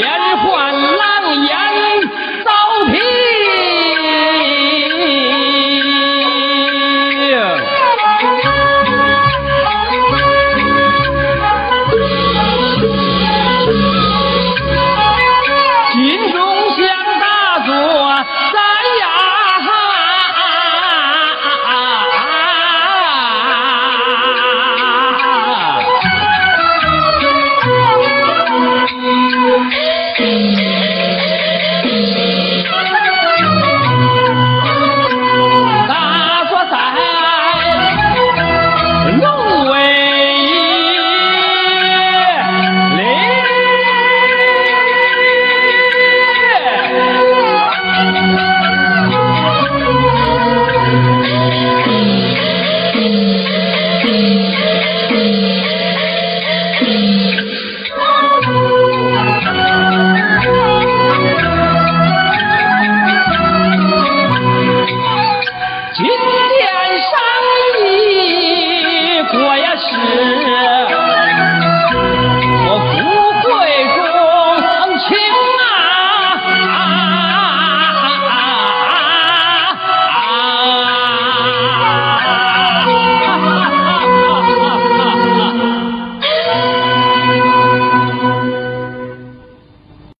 连环狼烟